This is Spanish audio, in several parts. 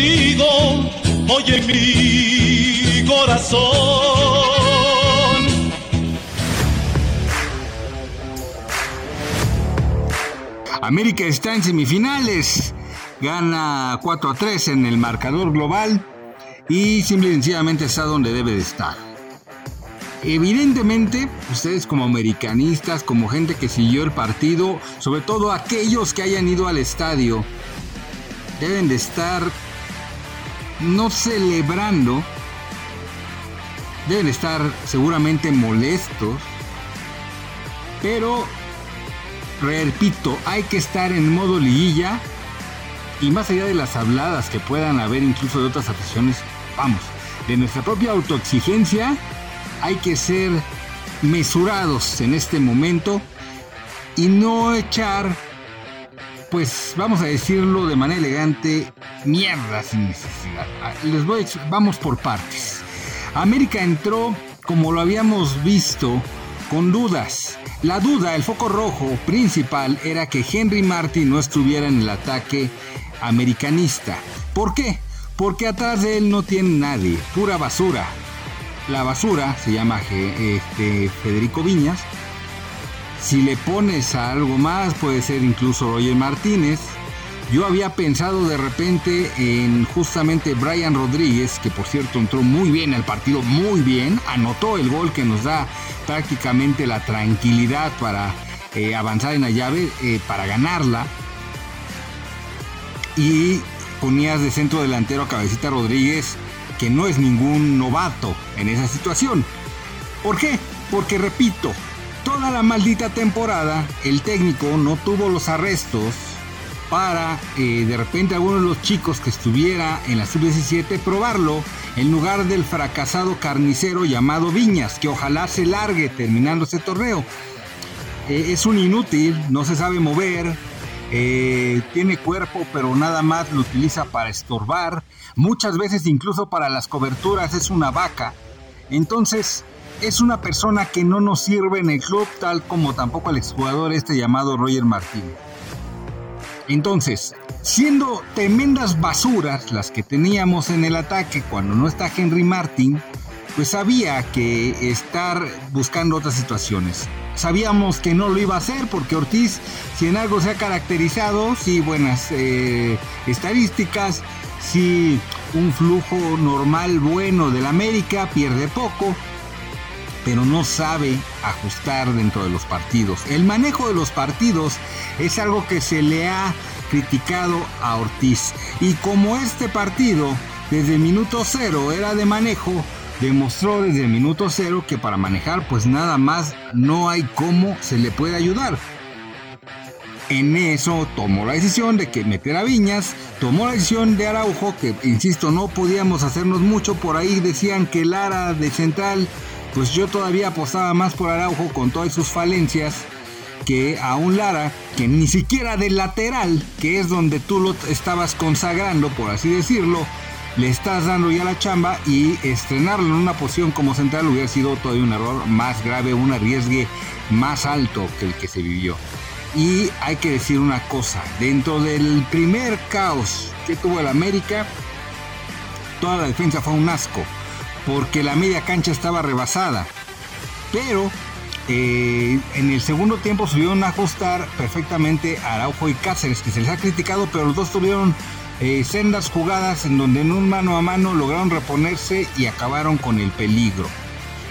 contigo, oye mi corazón. América está en semifinales, gana 4 a 3 en el marcador global y simple y sencillamente está donde debe de estar. Evidentemente, ustedes como americanistas, como gente que siguió el partido, sobre todo aquellos que hayan ido al estadio, deben de estar no celebrando, deben estar seguramente molestos, pero repito, hay que estar en modo liguilla. Y más allá de las habladas que puedan haber incluso de otras aficiones, vamos, de nuestra propia autoexigencia, hay que ser mesurados en este momento y no echar, pues vamos a decirlo de manera elegante, mierda sin necesidad. Ah, les voy, vamos por partes. América entró, como lo habíamos visto, con dudas. La duda, el foco rojo principal era que Henry Martin no estuviera en el ataque americanista. ¿Por qué? Porque atrás de él no tiene nadie, pura basura. La basura se llama este, Federico Viñas. Si le pones a algo más, puede ser incluso Roger Martínez. Yo había pensado de repente en justamente Brian Rodríguez, que por cierto entró muy bien al partido, muy bien, anotó el gol que nos da prácticamente la tranquilidad para eh, avanzar en la llave, eh, para ganarla. Y ponías de centro delantero a Cabecita Rodríguez, que no es ningún novato en esa situación. ¿Por qué? Porque repito, toda la maldita temporada el técnico no tuvo los arrestos para eh, de repente alguno de los chicos que estuviera en la sub-17 probarlo en lugar del fracasado carnicero llamado Viñas, que ojalá se largue terminando este torneo. Eh, es un inútil, no se sabe mover, eh, tiene cuerpo pero nada más lo utiliza para estorbar, muchas veces incluso para las coberturas es una vaca. Entonces es una persona que no nos sirve en el club tal como tampoco al exjugador este llamado Roger Martínez. Entonces, siendo tremendas basuras las que teníamos en el ataque cuando no está Henry Martin, pues había que estar buscando otras situaciones. Sabíamos que no lo iba a hacer porque Ortiz, si en algo se ha caracterizado, sí, buenas eh, estadísticas, si un flujo normal bueno del América, pierde poco, pero no sabe ajustar dentro de los partidos. El manejo de los partidos es algo que se le ha criticado a Ortiz. Y como este partido desde el minuto cero era de manejo, demostró desde el minuto cero que para manejar pues nada más no hay cómo se le puede ayudar. En eso tomó la decisión de que meter a Viñas, tomó la decisión de Araujo, que insisto no podíamos hacernos mucho, por ahí decían que Lara de central, pues yo todavía apostaba más por Araujo con todas sus falencias que a un Lara que ni siquiera de lateral, que es donde tú lo estabas consagrando, por así decirlo, le estás dando ya la chamba y estrenarlo en una posición como central hubiera sido todavía un error más grave, un arriesgue más alto que el que se vivió. Y hay que decir una cosa, dentro del primer caos que tuvo el América, toda la defensa fue un asco, porque la media cancha estaba rebasada. Pero eh, en el segundo tiempo subieron a ajustar perfectamente a Araujo y Cáceres, que se les ha criticado, pero los dos tuvieron eh, sendas jugadas en donde en un mano a mano lograron reponerse y acabaron con el peligro.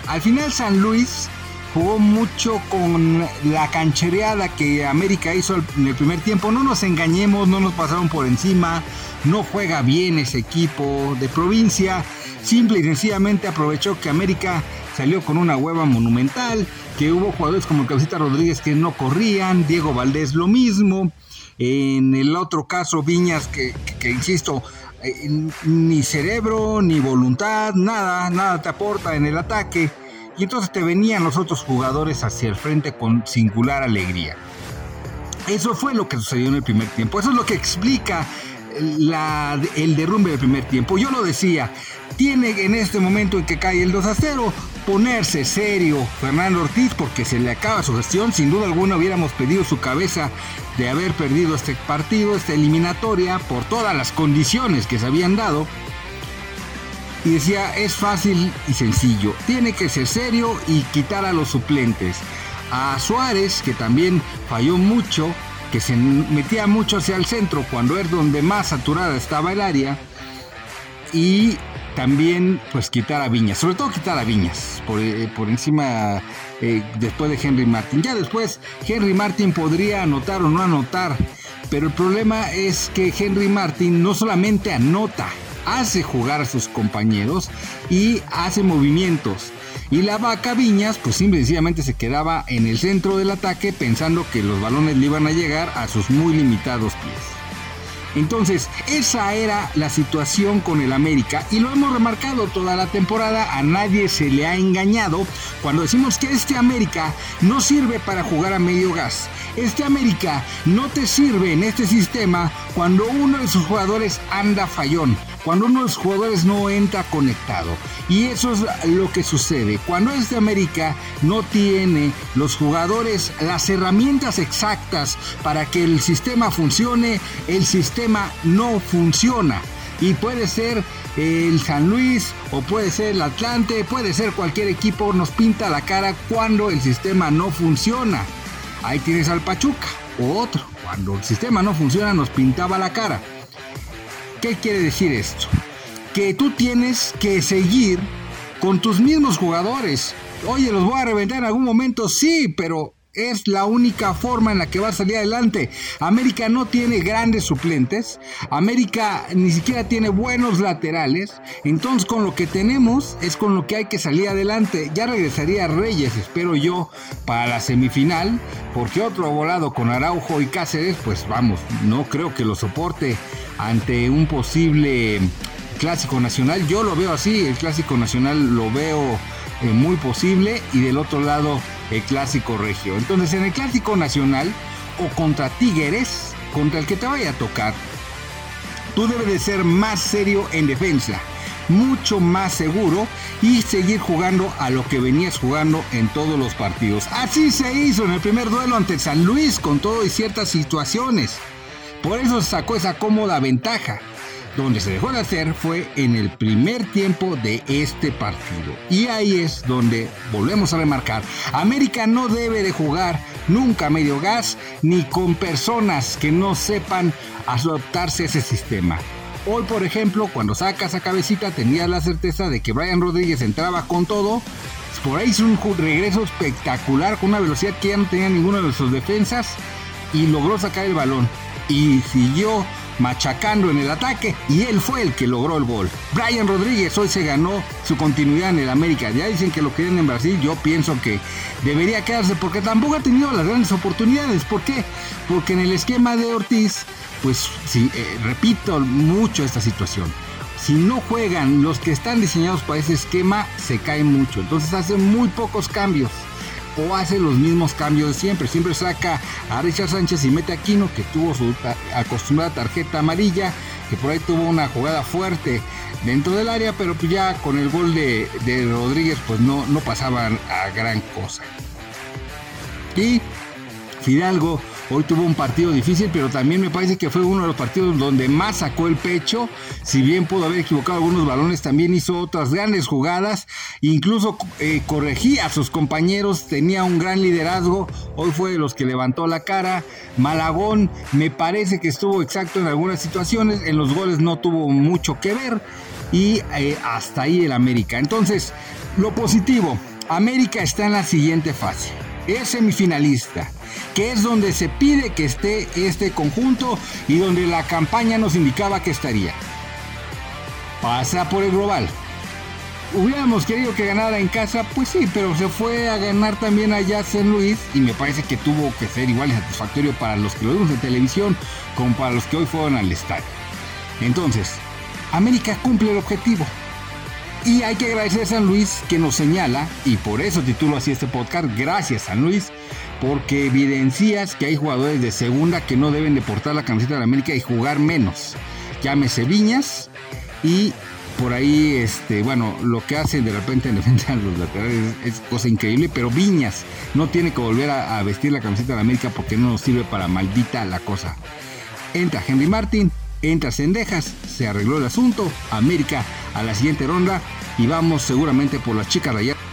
Al final San Luis jugó mucho con la canchereada que América hizo en el primer tiempo. No nos engañemos, no nos pasaron por encima, no juega bien ese equipo de provincia. Simple y sencillamente aprovechó que América salió con una hueva monumental, que hubo jugadores como Cabecita Rodríguez que no corrían, Diego Valdés lo mismo. En el otro caso, Viñas, que, insisto, eh, ni cerebro, ni voluntad, nada, nada te aporta en el ataque. Y entonces te venían los otros jugadores hacia el frente con singular alegría. Eso fue lo que sucedió en el primer tiempo. Eso es lo que explica el derrumbe del primer tiempo. Yo lo decía, tiene en este momento en que cae el 2 a 0 ponerse serio Fernando Ortiz porque se le acaba su gestión. Sin duda alguna hubiéramos pedido su cabeza de haber perdido este partido, esta eliminatoria, por todas las condiciones que se habían dado. Y decía, es fácil y sencillo, tiene que ser serio y quitar a los suplentes. A Suárez, que también falló mucho, que se metía mucho hacia el centro cuando es donde más saturada estaba el área. Y también pues quitar a Viñas, sobre todo quitar a Viñas por, eh, encima eh, después de Henry Martin. Ya después Henry Martin podría anotar o no anotar, pero el problema es que Henry Martin no solamente anota, hace jugar a sus compañeros y hace movimientos. Y la vaca Viñas, pues simple y sencillamente se quedaba en el centro del ataque pensando que los balones le iban a llegar a sus muy limitados pies. Entonces, esa era la situación con el América y lo hemos remarcado toda la temporada, a nadie se le ha engañado cuando decimos que este América no sirve para jugar a medio gas. Este América no te sirve en este sistema cuando uno de sus jugadores anda fallón cuando uno de los jugadores no entra conectado. Y eso es lo que sucede. Cuando este América no tiene los jugadores las herramientas exactas para que el sistema funcione, el sistema no funciona. Y puede ser el San Luis o puede ser el Atlante, puede ser cualquier equipo, nos pinta la cara cuando el sistema no funciona. Ahí tienes al Pachuca o otro. Cuando el sistema no funciona nos pintaba la cara. ¿Qué quiere decir esto? Que tú tienes que seguir con tus mismos jugadores. Oye, los voy a reventar en algún momento, sí, pero es la única forma en la que va a salir adelante. América no tiene grandes suplentes. América ni siquiera tiene buenos laterales. Entonces con lo que tenemos es con lo que hay que salir adelante. Ya regresaría Reyes, espero yo, para la semifinal. Porque otro volado con Araujo y Cáceres, pues vamos, no creo que lo soporte ante un posible clásico nacional. Yo lo veo así, el clásico nacional lo veo eh, muy posible y del otro lado el clásico regio. Entonces en el clásico nacional o contra Tigres, contra el que te vaya a tocar, tú debes de ser más serio en defensa, mucho más seguro y seguir jugando a lo que venías jugando en todos los partidos. Así se hizo en el primer duelo ante San Luis con todo y ciertas situaciones. Por eso sacó esa cómoda ventaja. Donde se dejó de hacer fue en el primer tiempo de este partido. Y ahí es donde volvemos a remarcar, América no debe de jugar nunca medio gas ni con personas que no sepan adaptarse a ese sistema. Hoy, por ejemplo, cuando sacas a cabecita, tenías la certeza de que Brian Rodríguez entraba con todo. Por ahí hizo un regreso espectacular con una velocidad que ya no tenía ninguno de sus defensas y logró sacar el balón y siguió machacando en el ataque y él fue el que logró el gol. Brian Rodríguez hoy se ganó su continuidad en el América. Ya dicen que lo quieren en Brasil, yo pienso que debería quedarse porque tampoco ha tenido las grandes oportunidades. ¿Por qué? Porque en el esquema de Ortiz, pues sí, eh, repito mucho esta situación. Si no juegan los que están diseñados para ese esquema, se caen mucho. Entonces hacen muy pocos cambios o hace los mismos cambios de siempre. Siempre saca a Richard Sánchez y mete a Aquino, que tuvo su acostumbrada tarjeta amarilla, que por ahí tuvo una jugada fuerte dentro del área, pero pues ya con el gol de, Rodríguez, pues no, no pasaban a gran cosa. Y Fidalgo Hoy tuvo un partido difícil, pero también me parece que fue uno de los partidos donde más sacó el pecho. Si bien pudo haber equivocado algunos balones, también hizo otras grandes jugadas. Incluso eh, corregía a sus compañeros, tenía un gran liderazgo. Hoy fue de los que levantó la cara. Malagón me parece que estuvo exacto en algunas situaciones. En los goles no tuvo mucho que ver. Y eh, hasta ahí el América. Entonces, lo positivo. América está en la siguiente fase. Es semifinalista que es donde se pide que esté este conjunto y donde la campaña nos indicaba que estaría. Pasa por el global. Hubiéramos querido que ganara en casa, pues sí, pero se fue a ganar también allá San Luis y me parece que tuvo que ser igual de satisfactorio para los que lo vimos en televisión como para los que hoy fueron al estadio. Entonces, América cumple el objetivo. Y hay que agradecer a San Luis que nos señala, y por eso titulo así este podcast, gracias San Luis, porque evidencias que hay jugadores de segunda que no deben de portar la camiseta de la América y jugar menos. Llámese Viñas y por ahí, este, bueno, lo que hacen de repente en defensa de los laterales es, cosa increíble, pero Viñas no tiene que volver a, a, vestir la camiseta de la América porque no nos sirve para maldita la cosa. Entra Henry Martin, entra Cendejas, se arregló el asunto, América a la siguiente ronda y vamos seguramente por las chicas rayadas